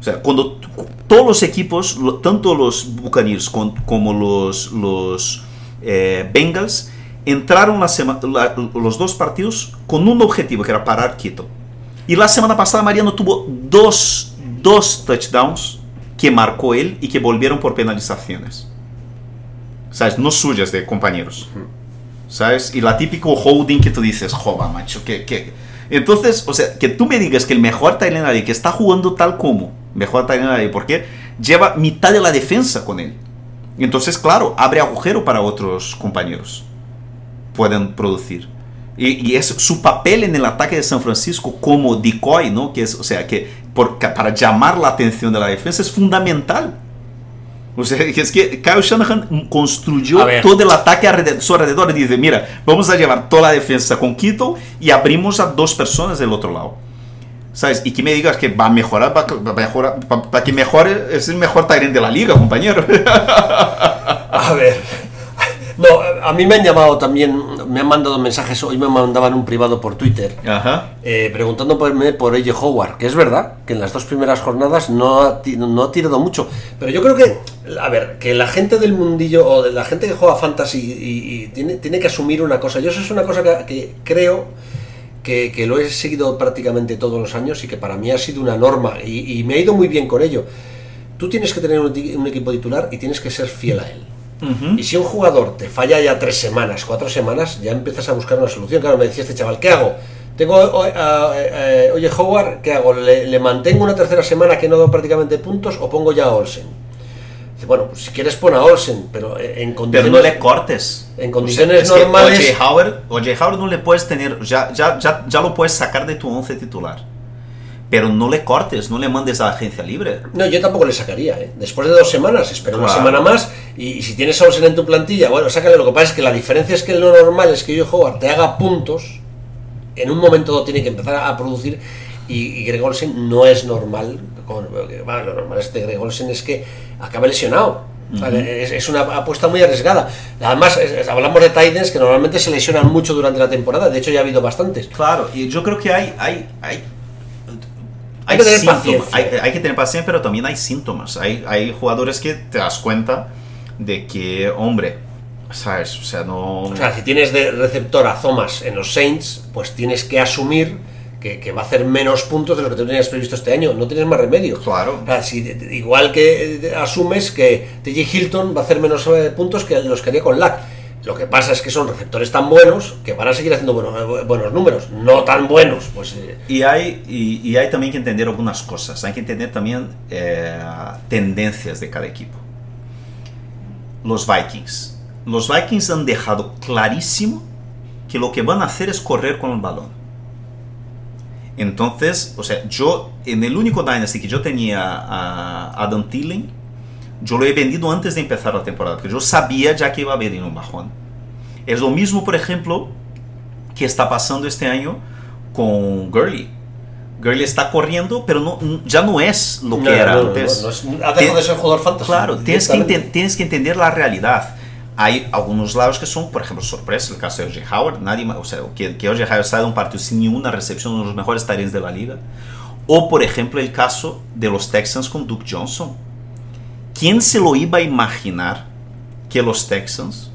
O sea, cuando todos los equipos, tanto los Buccaneers como los, los eh, Bengals, entraron la la- los dos partidos con un objetivo, que era parar Quito. Y la semana pasada Mariano tuvo dos, dos touchdowns que marcó él y que volvieron por penalizaciones. ¿Sabes? No suyas, de compañeros. ¿Sabes? Y la típico holding que tú dices, jova, macho, que... Entonces, o sea, que tú me digas que el mejor Tyrant que está jugando tal como mejor Tyrant porque lleva mitad de la defensa con él. Entonces, claro, abre agujero para otros compañeros. Pueden producir. Y, y es su papel en el ataque de San Francisco como decoy, ¿no? Que es, o sea, que por- para llamar la atención de la defensa es fundamental. O sea, es que Kyle Shanahan construyó A todo el ataque alrededor, su alrededor y dice, mira, vamos a llevar toda la defensa con Quito y abrimos a dos personas del otro lado. ¿Sabes? Y que me digas que va a mejorar, va a mejorar, para que mejore, es el mejor Tyrant de la liga, compañero. A ver. No, a mí me han llamado también, me han mandado mensajes, hoy me mandaban un privado por Twitter, Ajá. eh, preguntando por, AJ Howard, que es verdad que en las dos primeras jornadas no ha, no ha tirado mucho, pero yo creo que, a ver, que la gente del mundillo o de la gente que juega fantasy y, y tiene, tiene que asumir una cosa, yo eso es una cosa que, que creo que, que lo he seguido prácticamente todos los años y que para mí ha sido una norma y, y me ha ido muy bien con ello. Tú tienes que tener un, equipo titular y tienes que ser fiel a él. Y si un jugador te falla ya tres semanas, cuatro semanas, ya empiezas a buscar una solución. Claro, me decía este chaval, ¿qué hago? Tengo, o- a- eh, oye, Howard, ¿qué hago? ¿Le, le mantengo una tercera semana que no doy prácticamente puntos o pongo ya a Olsen? Dice, bueno, pues si quieres pon a Olsen, pero eh, en Pero condiciones... no le cortes. En condiciones es que normales- O.J. Howard, O.J. Howard no le puedes tener, ya, ya, ya, ya lo puedes sacar de tu once titular. Pero no le cortes, no le mandes a la agencia libre. No, yo tampoco le sacaría, ¿eh? Después de dos semanas, espera una semana más y, y si tienes a Olsen en tu plantilla, bueno, sácale. Lo que pasa es que la diferencia es que lo normal es que yo Howard te haga puntos, en un momento tiene que empezar a producir y, y Greg Olsen no es normal. Con, bueno, lo normal es de Greg Olsen es que acabe lesionado. ¿vale? es, es una apuesta muy arriesgada. Además, es- hablamos de Titans que normalmente se lesionan mucho durante la temporada, de hecho ya ha habido bastantes. Claro, y yo creo que hay, hay, hay Hay que tener síntomas, paciencia. hay, hay que tener paciencia, pero también hay síntomas. Hay, hay jugadores que te das cuenta de que, hombre, ¿sabes? O sea, no... O sea, si tienes de receptor a Thomas en los Saints, pues tienes que asumir que, que va a hacer menos puntos de lo que tú tenías previsto este año. No tienes más remedio. Claro. O sea, si- igual que eh, asumes que TJ Hilton va a hacer menos eh, puntos que los que haría con Lack. Lo que pasa es que son receptores tan buenos que van a seguir haciendo buenos, eh, buenos números. No tan buenos, pues... eh, Y hay, y, y hay también que entender algunas cosas. Hay que entender también eh, tendencias de cada equipo. Los Vikings. Los Vikings han dejado clarísimo que lo que van a hacer es correr con el balón. Entonces, o sea, yo en el único Dynasty que yo tenía a Adam Thielen, yo lo he vendido antes de empezar la temporada, porque yo sabía ya que iba a haber un bajón. Es lo mismo, por ejemplo, que está pasando este año con Gurley. Gurley está corriendo, pero no, ya no es lo que no, era no, antes. no, ha dejado de ser jugador. Claro, tienes que, tienes que entender la realidad. Hay algunos lados que son, por ejemplo, sorpresa. El caso de O.J. Howard, nadie más, o sea, que, que O.J. Howard sale de un partido sin ninguna recepción, uno de los mejores tareas de la liga. O, por ejemplo, el caso de los Texans con Duke Johnson. ¿Quién se lo iba a imaginar que los Texans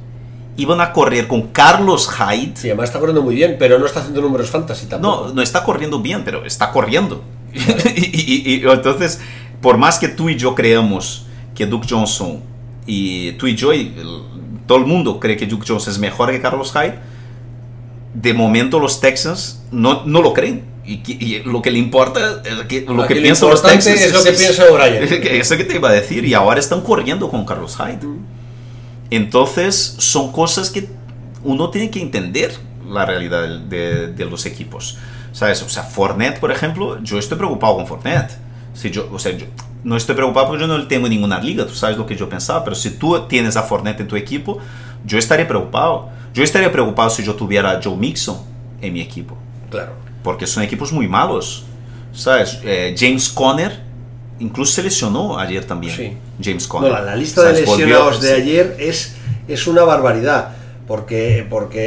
iban a correr con Carlos Hyde? Sí, además está corriendo muy bien, pero no está haciendo números fantasy tampoco. No, no está corriendo bien, pero está corriendo. y, y- y entonces, por más que tú y yo creamos que Duke Johnson, y tú y yo, y todo el mundo cree que Duke Johnson es mejor que Carlos Hyde, de momento los Texans no, no lo creen. Y, lo que le importa, es que, lo Aquí que lo piensan los Texans es lo que piensa O'Brien. Eso que te iba a decir, y ahora están corriendo con Carlos Hyde. Entonces, son cosas que uno tiene que entender la realidad de, de los equipos. ¿Sabes? O sea, Fournette, por ejemplo, yo estoy preocupado con Fournette. Si yo, o sea, yo no estoy preocupado porque yo no tengo en ninguna liga, tú sabes lo que yo pensaba, pero si tú tienes a Fournette en tu equipo, yo estaría preocupado. Yo estaría preocupado si yo tuviera a Joe Mixon en mi equipo, Claro. porque son equipos muy malos. ¿Sabes? Eh, James Conner incluso se lesionó ayer también. Sí. James No, Conner. la, la lista de ¿Sabes? Volvió- lesionados de sí. ayer es, es una barbaridad. Porque, porque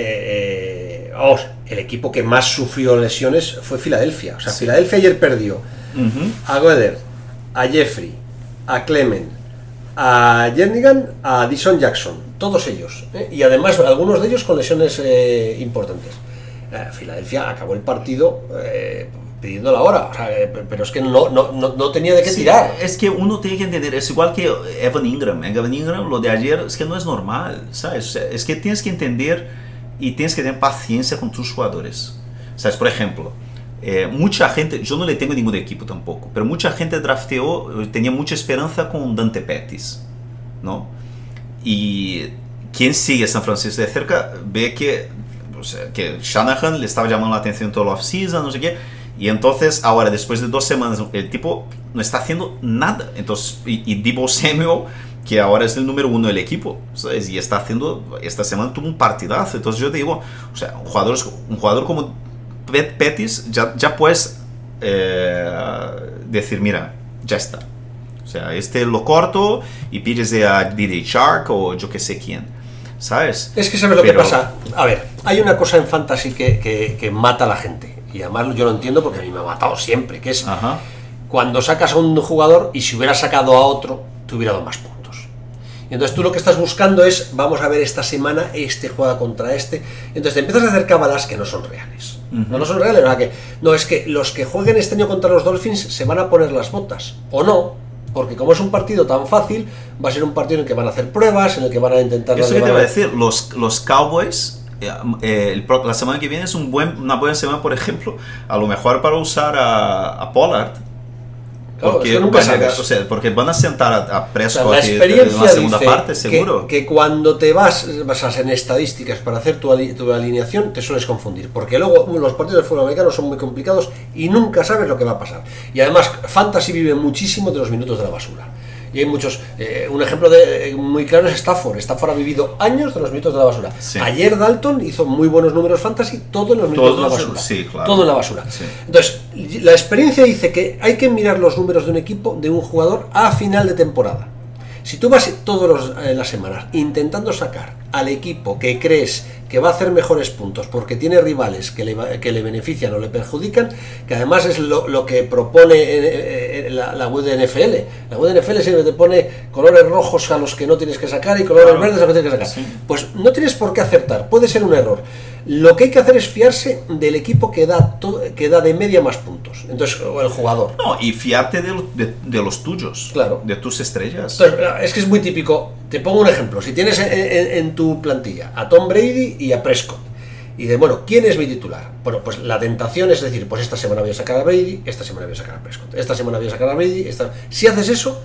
eh, vamos, el equipo que más sufrió lesiones fue Filadelfia. O sea, Filadelfia ayer perdió Ujú. a Goeder, a Jeffrey, a Clement, a Jernigan, a Dison Jackson. Todos ellos. ¿eh? Y además, algunos de ellos con lesiones eh, importantes. Eh, Filadelfia acabó el partido eh, pidiendo la hora. O sea, eh, pero es que no, no, no, no tenía de qué Sí, tirar. Es que uno tiene que entender, es igual que Evan Ingram. Evan Ingram, lo de ayer, es que no es normal, ¿sabes? Es que tienes que entender y tienes que tener paciencia con tus jugadores. ¿Sabes? Por ejemplo, eh, mucha gente, yo no le tengo ningún equipo tampoco, pero mucha gente drafteó, eh, tenía mucha esperanza con Dante Pettis, ¿no? Y quien sigue San Francisco de cerca ve que, o sea, que Shanahan le estaba llamando la atención toda la off-season, no sé qué. Y entonces, ahora, después de dos semanas, el tipo no está haciendo nada. Entonces, y, y Debo Samuel, que ahora es el número uno del equipo, ¿sabes? Y está haciendo, esta semana tuvo un partidazo. Entonces, yo digo, o sea, un jugador, un jugador como Pet Pettis, ya, ya puedes eh, decir, mira, ya está. O sea, este lo corto y pides a DJ Shark o yo que sé quién. ¿Sabes? Es que sabes lo que pasa. A ver, hay una cosa en fantasy que, que- que mata a la gente. Y además yo lo entiendo porque a mí me ha matado siempre. Que es Ajá. cuando sacas a un jugador y si hubieras sacado a otro, te hubiera dado más puntos. Y entonces tú lo que estás buscando es, vamos a ver esta semana, este juega contra este. Entonces te empiezas a hacer cábalas que no son reales. No, no son reales. sea que, no, es que los que jueguen este año contra los Dolphins se van a poner las botas. O no. Porque como es un partido tan fácil, va a ser un partido en el que van a hacer pruebas, en el que van a intentar... Eso que te iba a decir, los, los Cowboys, eh, eh, el la semana que viene es un buen, una buena semana, por ejemplo, a lo mejor para usar a, a Pollard. Claro, Porque, van a, sabes. o sea, porque van a sentar a, a O sea, Prescott la experiencia en una segunda dice parte, seguro. Que, cuando te vas basas en estadísticas para hacer tu, tu alineación, te sueles confundir. Porque luego los partidos de fútbol americano son muy complicados y nunca sabes lo que va a pasar. Y además, Fantasy vive muchísimo de los minutos de la basura. Y hay muchos. eh, un ejemplo de, eh, muy claro es Stafford. Stafford ha vivido años de los minutos de la basura. Sí. Ayer Dalton hizo muy buenos números fantasy, todo en los minutos de la basura. sí, claro. Todo en la basura. Sí. Entonces, la experiencia dice que hay que mirar los números de un equipo, de un jugador, a final de temporada. Si tú vas todas eh, las semanas intentando sacar al equipo que crees que va a hacer mejores puntos porque tiene rivales que le, que le benefician o le perjudican, que además es lo, que propone eh, eh, la, web de NFL. La web de NFL siempre te pone colores rojos a los que no tienes que sacar y colores verdes a los que tienes que sacar. Pues no tienes por qué acertar, puede ser un error. Lo que hay que hacer es fiarse del equipo que da, que da de media más puntos. Entonces, o el jugador. No, y fiarte de, los tuyos. Claro. De tus estrellas. es que es muy típico. Te pongo un ejemplo. Si tienes en, tu plantilla a Tom Brady y a Prescott. Y de, bueno, ¿quién es mi titular? Bueno, pues la tentación es decir, pues esta semana voy a sacar a Brady, esta semana voy a sacar a Prescott, esta semana voy a sacar a Brady. Esta... Si haces eso,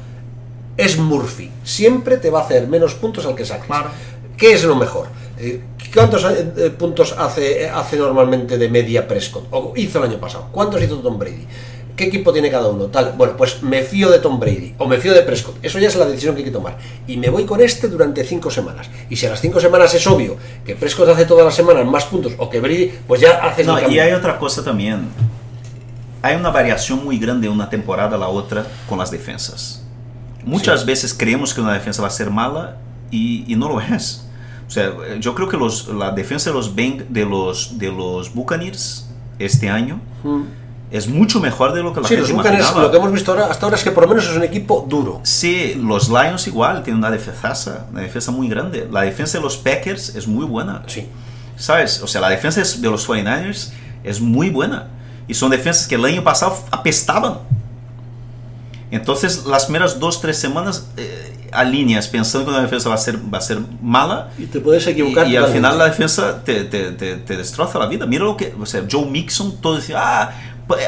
es Murphy. Siempre te va a hacer menos puntos al que saques. Claro. ¿Qué es lo mejor? ¿Cuántos eh, puntos hace, hace normalmente de media Prescott? O hizo el año pasado. ¿Cuántos hizo Tom Brady? ¿Qué equipo tiene cada uno? Tal. Bueno, pues me fío de Tom Brady o me fío de Prescott. Eso ya es la decisión que hay que tomar. Y me voy con este durante cinco semanas. Y si a las cinco semanas es obvio que Prescott hace todas las semanas más puntos o que Brady, pues ya hace No, y hay otra cosa también. Hay una variación muy grande de una temporada a la otra con las defensas. Muchas veces creemos que una defensa va a ser mala y, y no lo es. O sea, yo creo que los, la defensa de los, de los, de los Buccaneers este año hmm. Es mucho mejor de lo que la sí, gente los Buccaneers, lo que hemos visto ahora, hasta ahora es que por lo menos es un equipo duro. Sí, los Lions igual, tienen una defensa, una defensa muy grande. La defensa de los Packers es muy buena. Sí. ¿Sabes? O sea, la defensa de los 49ers es muy buena. Y son defensas que el año pasado apestaban. Entonces, las primeras dos, tres semanas... Eh, alineas pensando que una defensa va a ser, va a ser mala. Y te puedes equivocar. Y, al final la defensa te, te, te, destroza la vida. Mira lo que. O sea, Joe Mixon, todo decía, ah,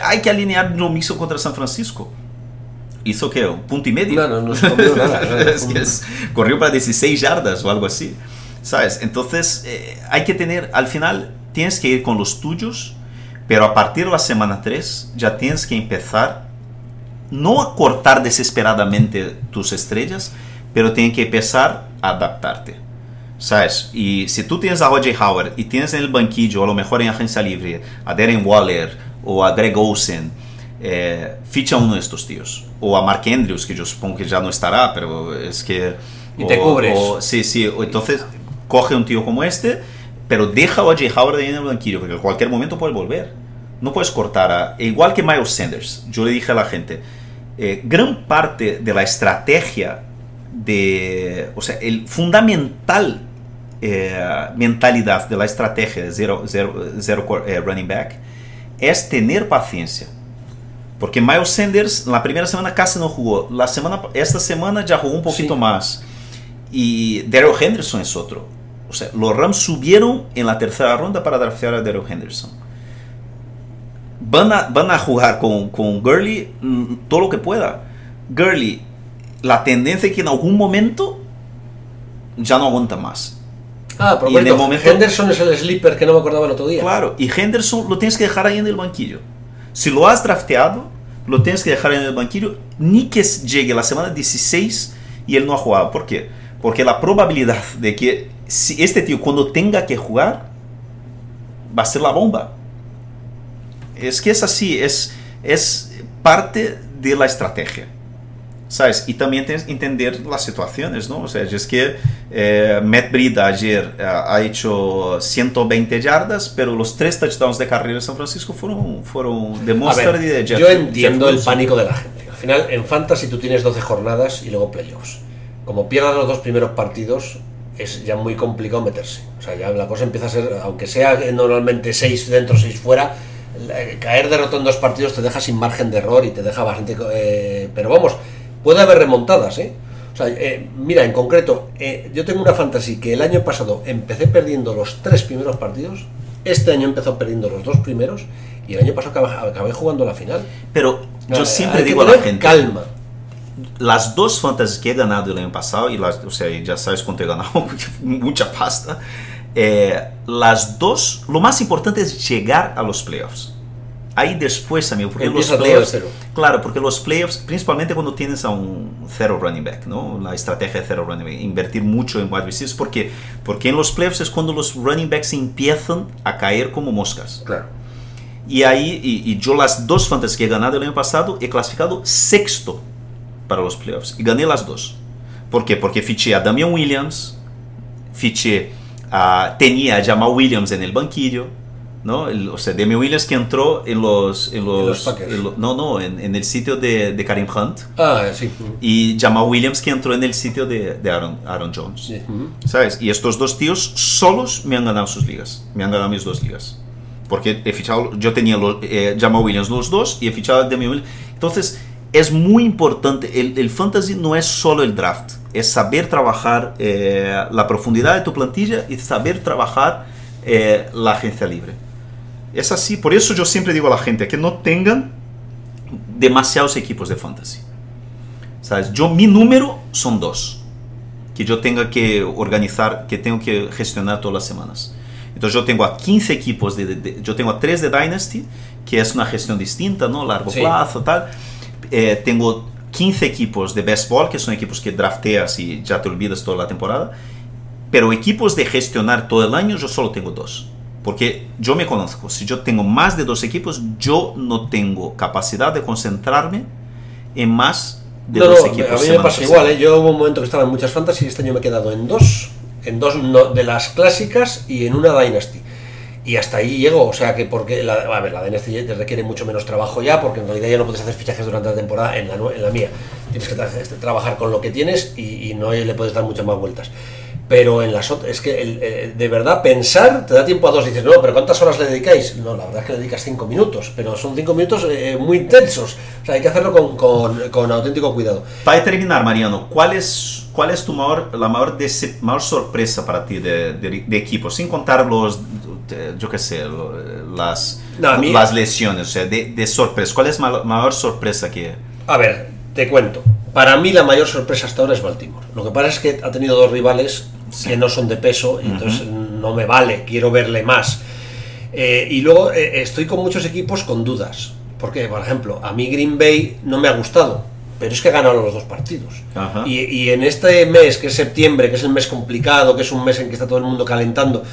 hay que alinear Joe Mixon contra San Francisco. Hizo que un punto y medio. No, no, no nada. es corrió para 16 yardas o algo así. ¿Sabes? Entonces, eh, hay que tener, al final, tienes que ir con los tuyos, pero a partir de la semana 3 ya tienes que empezar no a cortar desesperadamente tus estrellas, pero tiene que empezar a adaptarte. ¿Sabes? Y si tú tienes a Roger Howard y tienes en el banquillo, a lo mejor en agencia libre, a Darren Waller o a Greg Olsen, eh, ficha uno de estos tíos. O a Mark Andrews, que yo supongo que ya no estará, pero es que... Y te cubres. sí, sí. Entonces, coge un tío como este, pero deja a Roger Howard en el banquillo, porque en cualquier momento puede volver. No puedes cortar a... Igual que Miles Sanders. Yo le dije a la gente, eh, gran parte de la estrategia de, o sea, el fundamental eh, mentalidad de la estrategia de zero, zero, eh, running back es tener paciencia. Porque Miles Sanders la primera semana casi no jugó. La semana, esta semana ya jugó un poquito más. Y Daryl Henderson es otro. O sea, los Rams subieron en la tercera ronda para draftear a Daryl Henderson. Van a, van a jugar con, con Gurley mm, todo lo que pueda. Gurley la tendencia es que en algún momento ya no aguanta más. Ah, pero en el momento, Henderson es el sleeper que no me acordaba el otro día. Claro, y Henderson lo tienes que dejar ahí en el banquillo. Si lo has drafteado, lo tienes que dejar en el banquillo, ni que llegue la semana 16 y él no ha jugado. ¿Por qué? Porque la probabilidad de que si este tío cuando tenga que jugar va a ser la bomba. Es que es así, es, es parte de la estrategia. ¿Sabes? Y también tienes que entender las situaciones, ¿no? O sea, es que eh, Matt Breed ayer eh, ha hecho 120 yardas, pero los tres touchdowns de carrera de San Francisco fueron, fueron de Monster y de Jeff. Yo entiendo el pánico de la gente. Al final, en Fantasy tú tienes 12 jornadas y luego playoffs. Como pierdas los dos primeros partidos, es ya muy complicado meterse. O sea, ya la cosa empieza a ser, aunque sea normalmente 6 dentro, 6 fuera, caer derrotado en dos partidos te deja sin margen de error y te deja bastante... Eh, pero vamos, Puede haber remontadas, ¿eh? O sea, eh, mira, en concreto, eh, yo tengo una fantasía que el año pasado empecé perdiendo los tres primeros partidos, este año empezó perdiendo los dos primeros y el año pasado acabé, jugando la final. Pero yo siempre digo a la gente... Calma. Las dos fantasías que he ganado el año pasado, y las, o sea, ya sabes cuánto he ganado, mucha pasta, eh, las dos, lo más importante es llegar a los playoffs. Ahí después, amigo, porque los playoffs, claro, porque los playoffs, principalmente cuando tienes a un cero running back, ¿no? La estrategia de cero running back, invertir mucho en wide receivers, porque porque en los playoffs es cuando los running backs empiezan a caer como moscas. Claro. Y ahí, y, yo las dos fantasías que he ganado el año pasado, he clasificado sexto para los playoffs y gané las dos. ¿Por qué? Porque fiché a Damian Williams, fiché a, tenía a Jamal Williams en el banquillo, ¿no? El- o sea, Damian Williams que entró en los... En los, los Packers. en lo- no, no, en, en el sitio de, de Karim Hunt. Ah, sí. Y Jamal Williams que entró en el sitio de, de Aaron, Aaron Jones. Sí. ¿Sabes? Y estos dos tíos solos me han ganado sus ligas. Me han ganado mis dos ligas. Porque he fichado, yo tenía los, eh, Jamal Williams los dos y he fichado a Damian Williams. Entonces, es muy importante. El, el fantasy no es solo el draft. Es saber trabajar eh, la profundidad de tu plantilla y saber trabajar eh, la agencia libre. Es así. Por eso yo siempre digo a la gente que no tengan demasiados equipos de fantasy. ¿Sabes? Yo, mi número son dos que yo tenga que organizar, que tengo que gestionar todas las semanas. Entonces yo tengo a 15 equipos, de, de- de- yo tengo a 3 de Dynasty, que es una gestión distinta, ¿no? Largo Sí. plazo, tal. Eh, tengo 15 equipos de Best Ball, que son equipos que drafteas y ya te olvidas toda la temporada. Pero equipos de gestionar todo el año, yo solo tengo dos. Porque yo me conozco, si yo tengo más de dos equipos, yo no tengo capacidad de concentrarme en más de No, dos no, equipos. a mí me pasa igual. ¿eh? Yo hubo un momento que estaba en muchas fantasy y este año me he quedado en dos, en dos no- de las clásicas y en una Dynasty. Y hasta ahí llego, o sea que porque la, a ver, la Dynasty requiere mucho menos trabajo ya, porque en realidad ya no puedes hacer fichajes durante la temporada en la, en la mía. Tienes que tra- trabajar con lo que tienes y, y no le puedes dar muchas más vueltas. Pero en las otras, es que el- el- de verdad pensar te da tiempo a dos. Dices, no, pero ¿cuántas horas le dedicáis? No, la verdad es que le dedicas cinco minutos, pero son cinco minutos eh, muy intensos. O sea, hay que hacerlo con, con- con auténtico cuidado. Para terminar, Mariano, ¿cuál es, cuál es tu mayor, la mayor, mayor sorpresa para ti de, de, de equipo? Sin contar los, eh, yo qué sé, lo- las, No, mí- las lesiones, o sea, de, de sorpresa. ¿Cuál es la mayor sorpresa que... A ver, te cuento. Para mí la mayor sorpresa hasta ahora es Baltimore. Lo que pasa es que ha tenido dos rivales que no son de peso y entonces no me vale, quiero verle más. Eh, y luego eh, estoy con muchos equipos con dudas. Porque, por ejemplo, a mí Green Bay no me ha gustado, pero es que ha ganado los dos partidos. Y, y en este mes, que es septiembre, que es el mes complicado, que es un mes en que está todo el mundo calentando,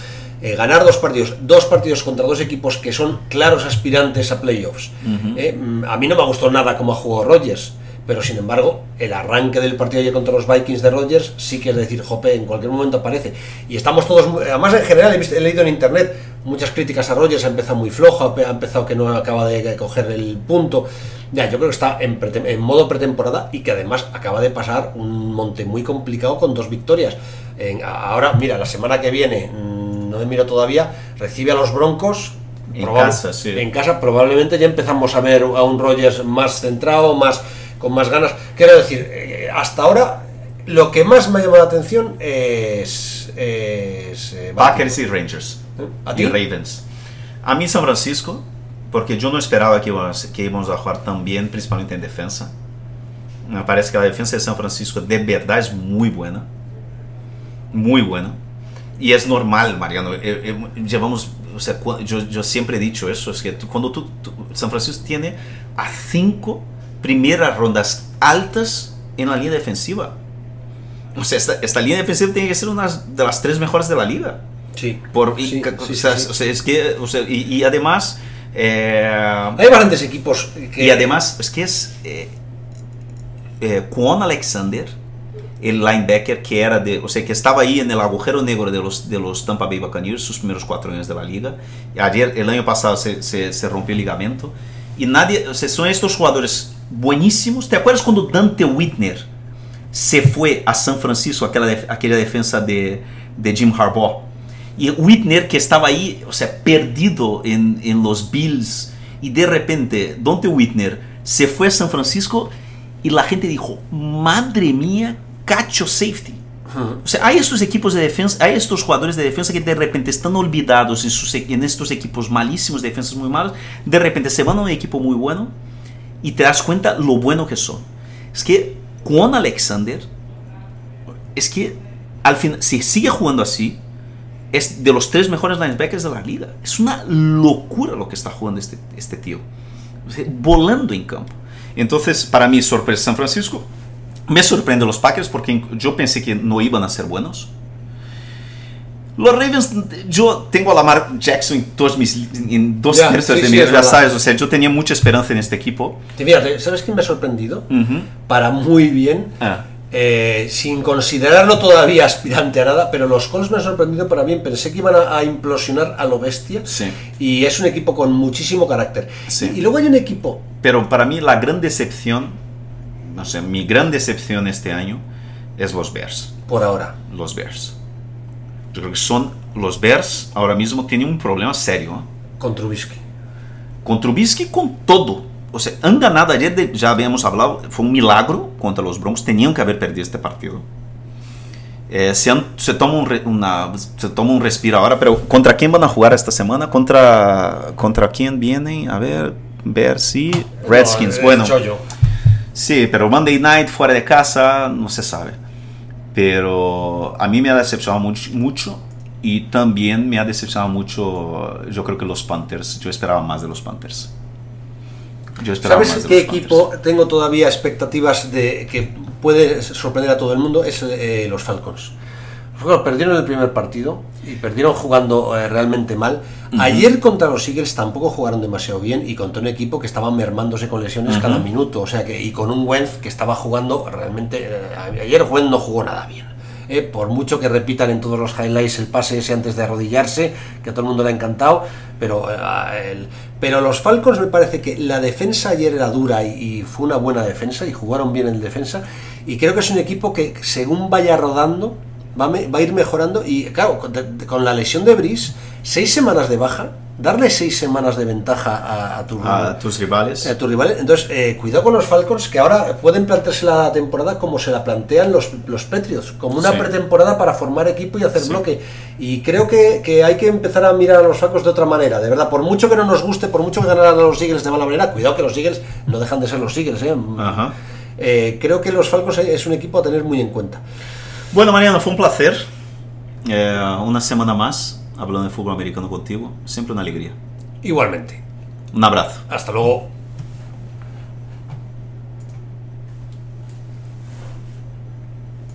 eh, ganar dos partidos, dos partidos contra dos equipos que son claros aspirantes a playoffs. Mm, a mí no me gustó nada cómo ha jugado Rodgers, pero sin embargo, el arranque del partido ayer contra los Vikings de Rodgers sí que es decir, jope, en cualquier momento aparece. Y estamos todos, además en general he, leído en internet muchas críticas a Rodgers, ha empezado muy flojo, ha empezado que no acaba de coger el punto. Ya, yo creo que está en, modo pretemporada y que además acaba de pasar un monte muy complicado con dos victorias. En- ahora, mira, la semana que viene, mm, no me miro todavía, recibe a los Broncos. En casa, sí. En casa probablemente ya empezamos a ver a un Rogers más centrado, más con más ganas. Quiero decir, eh, hasta ahora lo que más me ha llamado la atención es, es eh, Packers y Rangers. ¿A y ti? Ravens. A mí San Francisco, porque yo no esperaba que íbamos, que íbamos a jugar tan bien, principalmente en defensa. Me parece que la defensa de San Francisco de verdad es muy buena. Muy buena. Y es normal, Mariano. eh, eh, llevamos, o sea, yo, yo siempre he dicho eso, es que tú- cuando tú, tú- San Francisco tiene a cinco primeras rondas altas en la línea defensiva. O sea, esta, esta línea defensiva tiene que ser una de las tres mejores de la liga. Sí. Por, y, Sí, o, sea, sí, sí. o sea, es que, o sea, y, y además, eh, Hay bastantes equipos que... y además, es que es eh, eh, Alexander, el linebacker que era de, o sea, que estaba ahí en el agujero negro de los, de los Tampa Bay Buccaneers sus primeros cuatro años de la liga. Ayer, el año pasado, se, se, se rompió el ligamento. Y nadie, o sea, son estos jugadores buenísimos. ¿Te acuerdas cuando Dante Whitner se fue a San Francisco, aquella, def- aquella defensa de, de Jim Harbaugh? Y Whitner que estaba ahí, o sea, perdido en, en los Bills. Y de repente, Dante Whitner se fue a San Francisco y la gente dijo, madre mía, cacho safety. O sea, hay estos equipos de defensa, hay estos jugadores de defensa que de repente están olvidados en, sus, en estos equipos malísimos, defensas muy malos, de repente se van a un equipo muy bueno y te das cuenta lo bueno que son. Es que con Alexander, es que al final, si sigue jugando así, es de los tres mejores linebackers de la liga. Es una locura lo que está jugando este, este tío. Volando en campo. Entonces, para mí, sorpresa San Francisco. Me sorprende los Packers porque yo pensé que no iban a ser buenos. Los Ravens, yo tengo a Lamar Jackson en, mis, dos Ya, tercios sí, de sí, mi es ya sabes, o sea, yo tenía mucha esperanza en este equipo. Fíjate, ¿sabes quién me ha sorprendido? Para muy bien. Ah, eh, sin considerarlo todavía aspirante a nada, pero los Colts me han sorprendido para bien. Pensé que iban a, a implosionar a lo bestia. Sí. Y es un equipo con muchísimo carácter. Sí. Y, y luego hay un equipo. Pero para mí la gran decepción, no sé, mi gran decepción este año es los Bears. Por ahora. Los Bears. Creo que son los Bears ahora mismo tienen un problema serio. ¿eh? Con Trubisky. Con Trubisky con todo. O sea, han ganado ayer, ya habíamos hablado, fue un milagro contra los Broncos. Tenían que haber perdido este partido. Eh, se, han- se toma un, re- una, se toma un respiro ahora, pero ¿contra quién van a jugar esta semana? ¿Contra, contra quién vienen? A ver, Bears y Redskins. No, eh, bueno, chollo. Sí, pero Monday Night fuera de casa no se sabe. Pero a mí me ha decepcionado mucho, mucho y también me ha decepcionado mucho, yo creo que los Panthers. Yo esperaba más de los Panthers. Yo esperaba más ¿Sabes de qué los equipo Panthers. tengo todavía expectativas de que puede sorprender a todo el mundo? Es eh, los Falcons. Falcons perdieron el primer partido y perdieron jugando eh, realmente mal. Ayer contra los Eagles tampoco jugaron demasiado bien y contra un equipo que estaba mermándose con lesiones cada minuto. O sea que, y con un Wentz que estaba jugando realmente. eh, ayer Wentz no jugó nada bien. Eh, por mucho que repitan en todos los highlights el pase ese antes de arrodillarse, que a todo el mundo le ha encantado, pero, eh, el- pero los Falcons me parece que la defensa ayer era dura y, y fue una buena defensa y jugaron bien en defensa y creo que es un equipo que según vaya rodando va, a va a ir mejorando y claro, con, con la lesión de Brice, seis semanas de baja, darle seis semanas de ventaja a, a tu A tus rivales. a tus rivales. Entonces, eh, cuidado con los Falcons que ahora pueden plantearse la temporada como se la plantean los, los Patriots, como una Sí. pretemporada para formar equipo y hacer Sí. bloque. Y creo que, que hay que empezar a mirar a los Falcons de otra manera, de verdad. Por mucho que no nos guste, por mucho que ganaran a los Eagles de mala manera, cuidado que los Eagles no dejan de ser los Eagles. ¿eh? Ajá. Eh, creo que los Falcons es un equipo a tener muy en cuenta. Bueno, Mariano, fue un placer. Eh, una semana más hablando de fútbol americano contigo. Siempre una alegría. Igualmente. Un abrazo. Hasta luego.